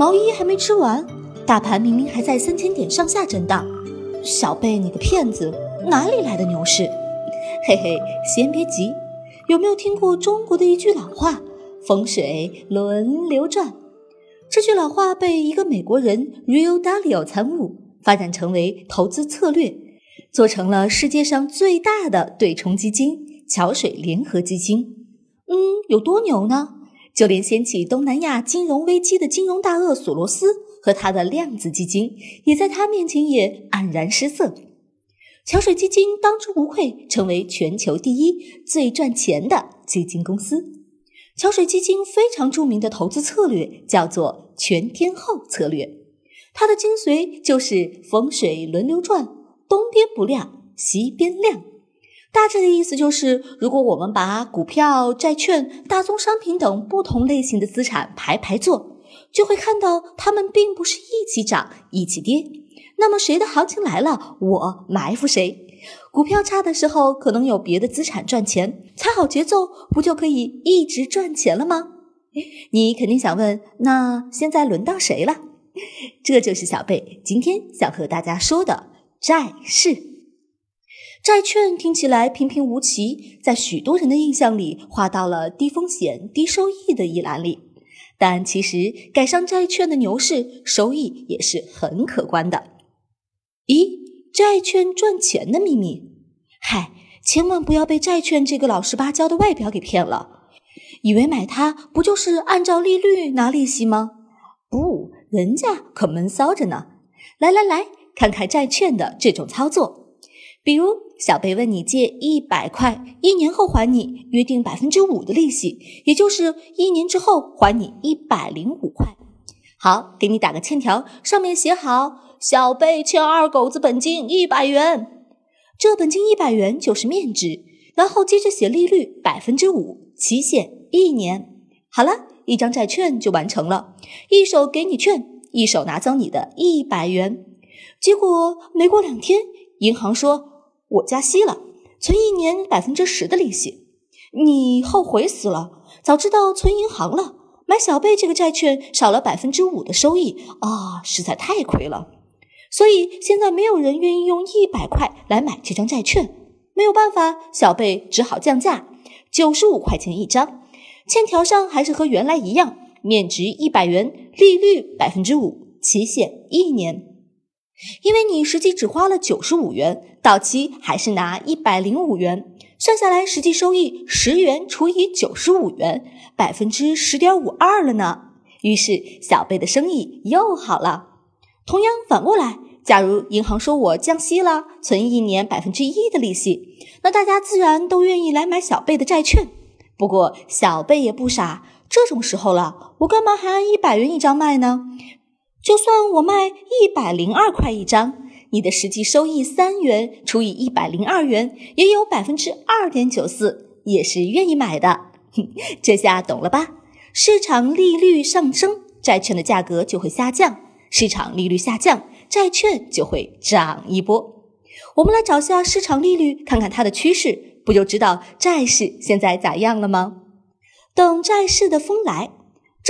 毛衣还没吃完，大盘明明还在三千点上下震荡。小贝，你个骗子，哪里来的牛市？嘿嘿，先别急，有没有听过中国的一句老话“风水轮流转”？这句老话被一个美国人 Rio Dalio 参悟，发展成为投资策略，做成了世界上最大的对冲基金——桥水联合基金。嗯，有多牛呢？就连掀起东南亚金融危机的金融大鳄索罗斯和他的量子基金，也在他面前也黯然失色。桥水基金当之无愧成为全球第一最赚钱的基金公司。桥水基金非常著名的投资策略叫做全天候策略，它的精髓就是风水轮流转，东边不亮西边亮。大致的意思就是，如果我们把股票、债券、大宗商品等不同类型的资产排排坐，就会看到它们并不是一起涨一起跌。那么谁的行情来了，我埋伏谁。股票差的时候，可能有别的资产赚钱，踩好节奏，不就可以一直赚钱了吗？你肯定想问，那现在轮到谁了？这就是小贝今天想和大家说的债市。债券听起来平平无奇，在许多人的印象里划到了低风险低收益的一栏里。但其实赶上债券的牛市，收益也是很可观的。咦，债券赚钱的秘密？嗨，千万不要被债券这个老实巴交的外表给骗了，以为买它不就是按照利率拿利息吗？不，人家可闷骚着呢。来来来，看看债券的这种操作，比如。小贝问你借一百块，一年后还你，约定百分之五的利息，也就是一年之后还你一百零五块。好，给你打个欠条，上面写好：小贝欠二狗子本金一百元。这本金一百元就是面值，然后接着写利率百分之五，期限一年。好了，一张债券就完成了，一手给你券，一手拿走你的一百元。结果没过两天，银行说。我加息了，存一年百分之十的利息，你后悔死了！早知道存银行了，买小贝这个债券少了百分之五的收益啊，实在太亏了。所以现在没有人愿意用一百块来买这张债券，没有办法，小贝只好降价，九十五块钱一张，欠条上还是和原来一样，面值一百元，利率百分之五，期限一年。因为你实际只花了九十五元，到期还是拿一百零五元，算下来实际收益十元除以九十五元，百分之十点五二了呢。于是小贝的生意又好了。同样反过来，假如银行说我降息了，存一年百分之一的利息，那大家自然都愿意来买小贝的债券。不过小贝也不傻，这种时候了，我干嘛还按一百元一张卖呢？就算我卖一百零二块一张，你的实际收益三元除以一百零二元，也有百分之二点九四，也是愿意买的。这下懂了吧？市场利率上升，债券的价格就会下降；市场利率下降，债券就会涨一波。我们来找下市场利率，看看它的趋势，不就知道债市现在咋样了吗？等债市的风来。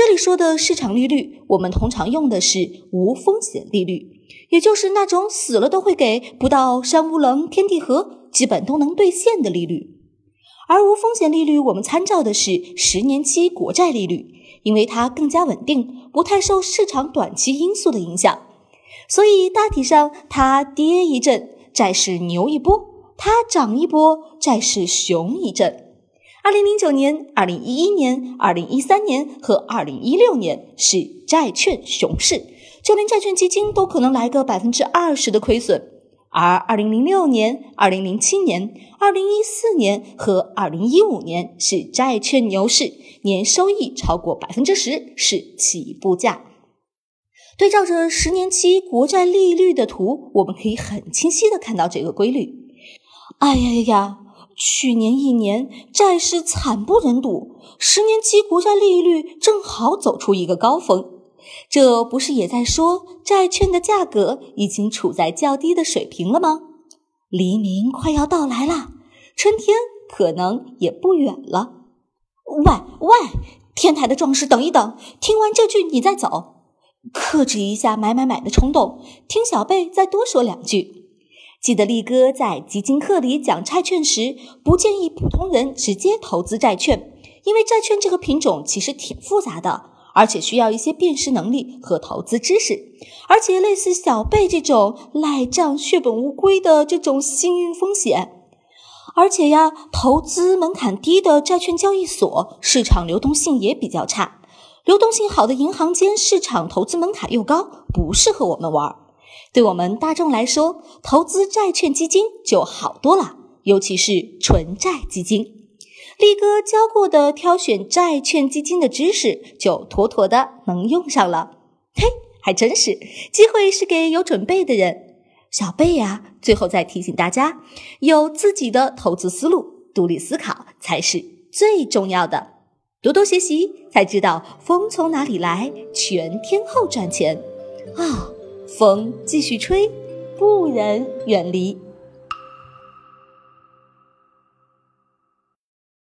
这里说的市场利率，我们通常用的是无风险利率，也就是那种死了都会给，不到山无棱天地合，基本都能兑现的利率。而无风险利率，我们参照的是十年期国债利率，因为它更加稳定，不太受市场短期因素的影响。所以大体上，它跌一阵，债市牛一波；它涨一波，债市熊一阵。二零零九年、二零一一年、二零一三年和二零一六年是债券熊市，就连债券基金都可能来个百分之二十的亏损。而二零零六年、二零零七年、二零一四年和二零一五年是债券牛市，年收益超过百分之十是起步价。对照着十年期国债利率的图，我们可以很清晰的看到这个规律。哎呀呀呀！去年一年债市惨不忍睹，十年期国债利率正好走出一个高峰，这不是也在说债券的价格已经处在较低的水平了吗？黎明快要到来了，春天可能也不远了。喂喂，天台的壮士，等一等，听完这句你再走。克制一下买买买的冲动，听小贝再多说两句。记得力哥在基金课里讲债券时，不建议普通人直接投资债券，因为债券这个品种其实挺复杂的，而且需要一些辨识能力和投资知识。而且类似小贝这种赖账、血本无归的这种幸运风险，而且呀，投资门槛低的债券交易所市场流动性也比较差。流动性好的银行间市场投资门槛又高，不适合我们玩。对我们大众来说，投资债券基金就好多了，尤其是纯债基金。力哥教过的挑选债券基金的知识，就妥妥的能用上了。嘿，还真是，机会是给有准备的人。小贝呀，最后再提醒大家，有自己的投资思路，独立思考才是最重要的。多多学习，才知道风从哪里来，全天候赚钱。啊，风继续吹，不忍远离。